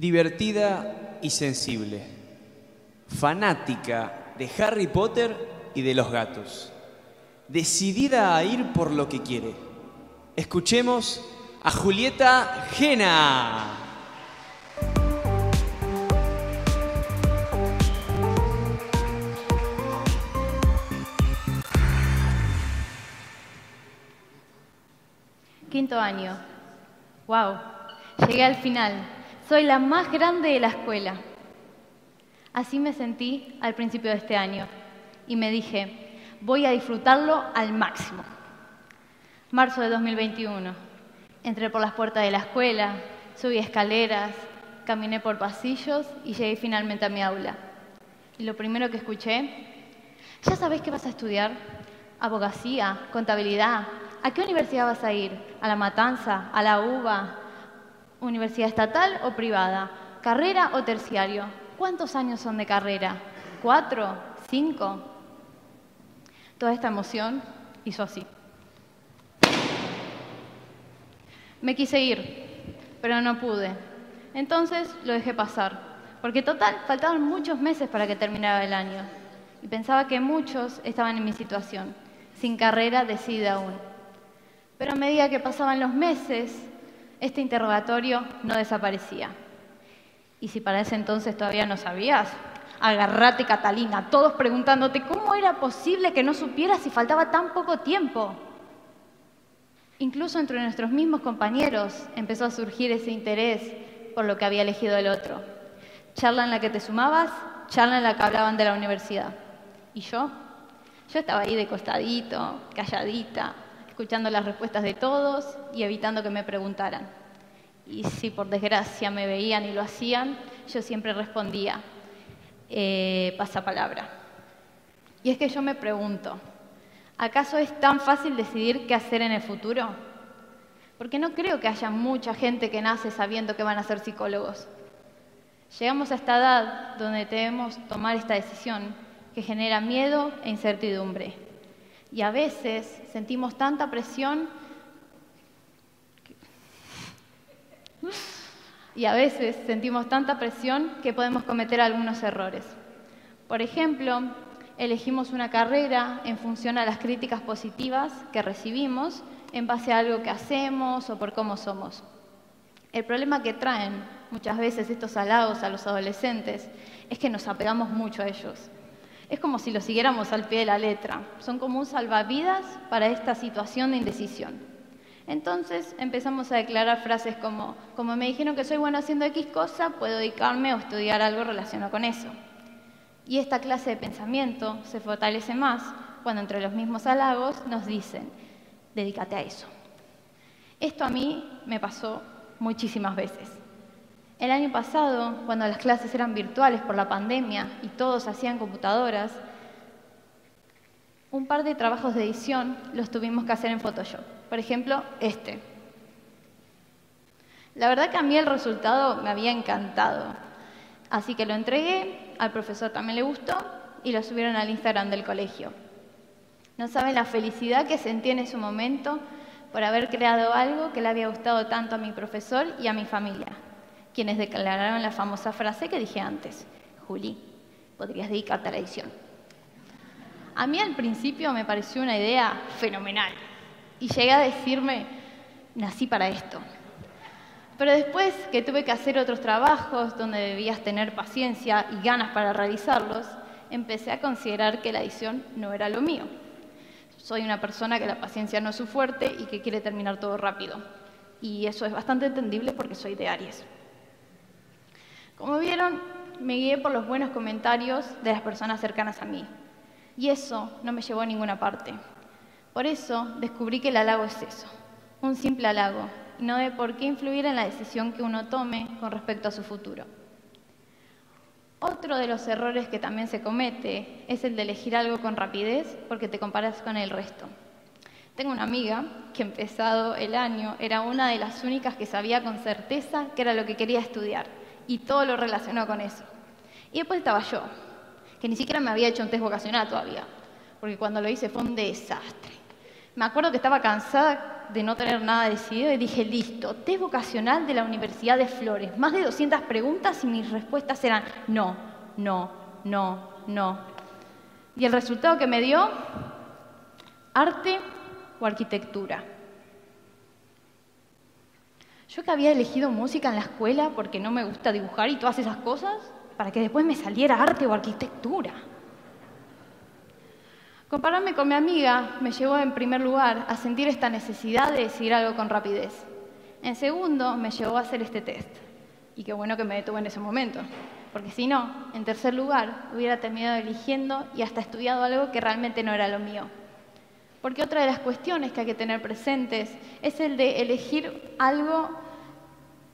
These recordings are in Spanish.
divertida y sensible, fanática de Harry Potter y de los gatos, decidida a ir por lo que quiere. Escuchemos a Julieta Gena. Quinto año. Wow, llegué al final. Soy la más grande de la escuela. Así me sentí al principio de este año y me dije, voy a disfrutarlo al máximo. Marzo de 2021. Entré por las puertas de la escuela, subí escaleras, caminé por pasillos y llegué finalmente a mi aula. Y lo primero que escuché, ¿ya sabés qué vas a estudiar? Abogacía, contabilidad. ¿A qué universidad vas a ir? ¿A la Matanza? ¿A la UBA? ¿Universidad estatal o privada? ¿Carrera o terciario? ¿Cuántos años son de carrera? ¿Cuatro? ¿Cinco? Toda esta emoción hizo así. Me quise ir, pero no pude. Entonces lo dejé pasar, porque total faltaban muchos meses para que terminara el año. Y pensaba que muchos estaban en mi situación, sin carrera decidida aún. Pero a medida que pasaban los meses, este interrogatorio no desaparecía. Y si para ese entonces todavía no sabías, agarrate Catalina, todos preguntándote cómo era posible que no supieras si faltaba tan poco tiempo. Incluso entre nuestros mismos compañeros empezó a surgir ese interés por lo que había elegido el otro. Charla en la que te sumabas, charla en la que hablaban de la universidad. ¿Y yo? Yo estaba ahí de costadito, calladita, escuchando las respuestas de todos y evitando que me preguntaran y si por desgracia me veían y lo hacían, yo siempre respondía, eh, pasapalabra. Y es que yo me pregunto, ¿acaso es tan fácil decidir qué hacer en el futuro? Porque no creo que haya mucha gente que nace sabiendo que van a ser psicólogos. Llegamos a esta edad donde debemos tomar esta decisión que genera miedo e incertidumbre. Y a veces sentimos tanta presión Y a veces sentimos tanta presión que podemos cometer algunos errores. Por ejemplo, elegimos una carrera en función a las críticas positivas que recibimos en base a algo que hacemos o por cómo somos. El problema que traen muchas veces estos halagos a los adolescentes es que nos apegamos mucho a ellos. Es como si los siguiéramos al pie de la letra. Son como un salvavidas para esta situación de indecisión. Entonces empezamos a declarar frases como, como me dijeron que soy bueno haciendo X cosa, puedo dedicarme o estudiar algo relacionado con eso. Y esta clase de pensamiento se fortalece más cuando entre los mismos halagos nos dicen, dedícate a eso. Esto a mí me pasó muchísimas veces. El año pasado, cuando las clases eran virtuales por la pandemia y todos hacían computadoras, un par de trabajos de edición los tuvimos que hacer en Photoshop. Por ejemplo, este. La verdad que a mí el resultado me había encantado. Así que lo entregué, al profesor también le gustó y lo subieron al Instagram del colegio. No saben la felicidad que sentí en ese momento por haber creado algo que le había gustado tanto a mi profesor y a mi familia, quienes declararon la famosa frase que dije antes, Juli, podrías dedicarte a la edición. A mí al principio me pareció una idea fenomenal y llegué a decirme, nací para esto. Pero después que tuve que hacer otros trabajos donde debías tener paciencia y ganas para realizarlos, empecé a considerar que la edición no era lo mío. Soy una persona que la paciencia no es su fuerte y que quiere terminar todo rápido. Y eso es bastante entendible porque soy de Aries. Como vieron, me guié por los buenos comentarios de las personas cercanas a mí. Y eso no me llevó a ninguna parte. Por eso descubrí que el halago es eso, un simple halago, y no de por qué influir en la decisión que uno tome con respecto a su futuro. Otro de los errores que también se comete es el de elegir algo con rapidez porque te comparas con el resto. Tengo una amiga que empezado el año era una de las únicas que sabía con certeza que era lo que quería estudiar y todo lo relacionó con eso. Y después estaba yo, que ni siquiera me había hecho un test vocacional todavía, porque cuando lo hice fue un desastre. Me acuerdo que estaba cansada de no tener nada decidido y dije, listo, test vocacional de la Universidad de Flores. Más de 200 preguntas y mis respuestas eran no, no, no, no. Y el resultado que me dio, arte o arquitectura. Yo que había elegido música en la escuela porque no me gusta dibujar y todas esas cosas, para que después me saliera arte o arquitectura. Compararme con mi amiga me llevó en primer lugar a sentir esta necesidad de decidir algo con rapidez. En segundo, me llevó a hacer este test. Y qué bueno que me detuve en ese momento, porque si no, en tercer lugar, hubiera terminado eligiendo y hasta estudiado algo que realmente no era lo mío. Porque otra de las cuestiones que hay que tener presentes es el de elegir algo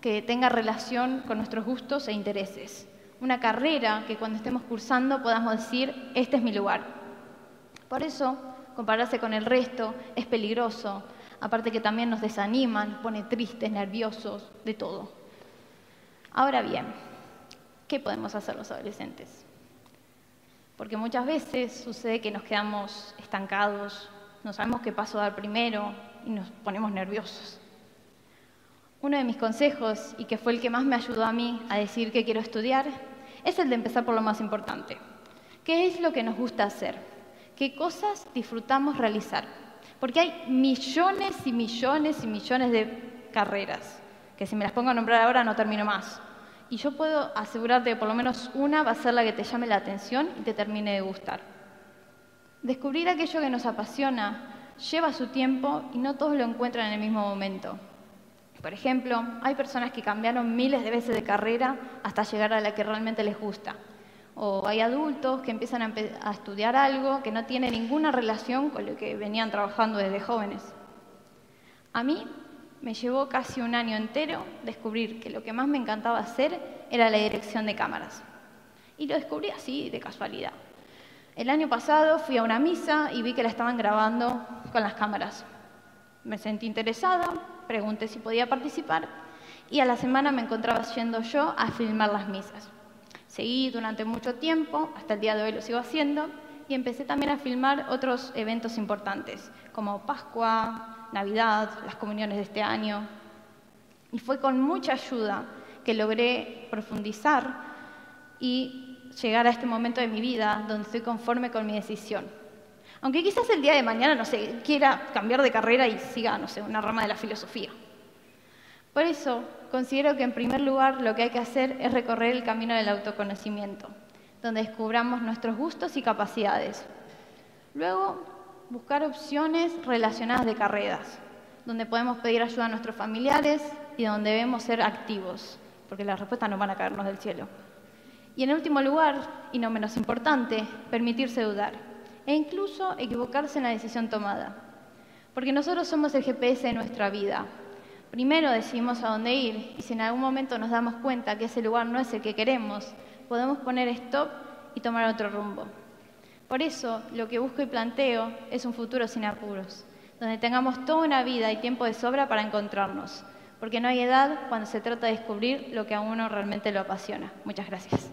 que tenga relación con nuestros gustos e intereses. Una carrera que cuando estemos cursando podamos decir, este es mi lugar. Por eso, compararse con el resto es peligroso, aparte que también nos desaniman, pone tristes, nerviosos, de todo. Ahora bien, ¿qué podemos hacer los adolescentes? Porque muchas veces sucede que nos quedamos estancados, no sabemos qué paso dar primero y nos ponemos nerviosos. Uno de mis consejos, y que fue el que más me ayudó a mí a decir qué quiero estudiar, es el de empezar por lo más importante. ¿Qué es lo que nos gusta hacer? qué cosas disfrutamos realizar. Porque hay millones y millones y millones de carreras, que si me las pongo a nombrar ahora no termino más. Y yo puedo asegurarte que por lo menos una va a ser la que te llame la atención y te termine de gustar. Descubrir aquello que nos apasiona lleva su tiempo y no todos lo encuentran en el mismo momento. Por ejemplo, hay personas que cambiaron miles de veces de carrera hasta llegar a la que realmente les gusta o hay adultos que empiezan a, estudiar algo que no tiene ninguna relación con lo que venían trabajando desde jóvenes. A mí me llevó casi un año entero descubrir que lo que más me encantaba hacer era la dirección de cámaras. Y lo descubrí así, de casualidad. El año pasado fui a una misa y vi que la estaban grabando con las cámaras. Me sentí interesada, pregunté si podía participar y a la semana me encontraba yendo yo a filmar las misas. Seguí durante mucho tiempo, hasta el día de hoy lo sigo haciendo, y empecé también a filmar otros eventos importantes, como Pascua, Navidad, las comuniones de este año. Y fue con mucha ayuda que logré profundizar y llegar a este momento de mi vida donde estoy conforme con mi decisión. Aunque quizás el día de mañana, no sé, quiera cambiar de carrera y siga, no sé, una rama de la filosofía. Por eso, considero que en primer lugar lo que hay que hacer es recorrer el camino del autoconocimiento, donde descubramos nuestros gustos y capacidades. Luego, buscar opciones relacionadas de carreras, donde podemos pedir ayuda a nuestros familiares y donde debemos ser activos, porque las respuestas no van a caernos del cielo. Y en último lugar, y no menos importante, permitirse dudar e incluso equivocarse en la decisión tomada. Porque nosotros somos el GPS de nuestra vida Primero decidimos a dónde ir y si en algún momento nos damos cuenta que ese lugar no es el que queremos, podemos poner stop y tomar otro rumbo. Por eso, lo que busco y planteo es un futuro sin apuros, donde tengamos toda una vida y tiempo de sobra para encontrarnos, porque no hay edad cuando se trata de descubrir lo que a uno realmente lo apasiona. Muchas gracias.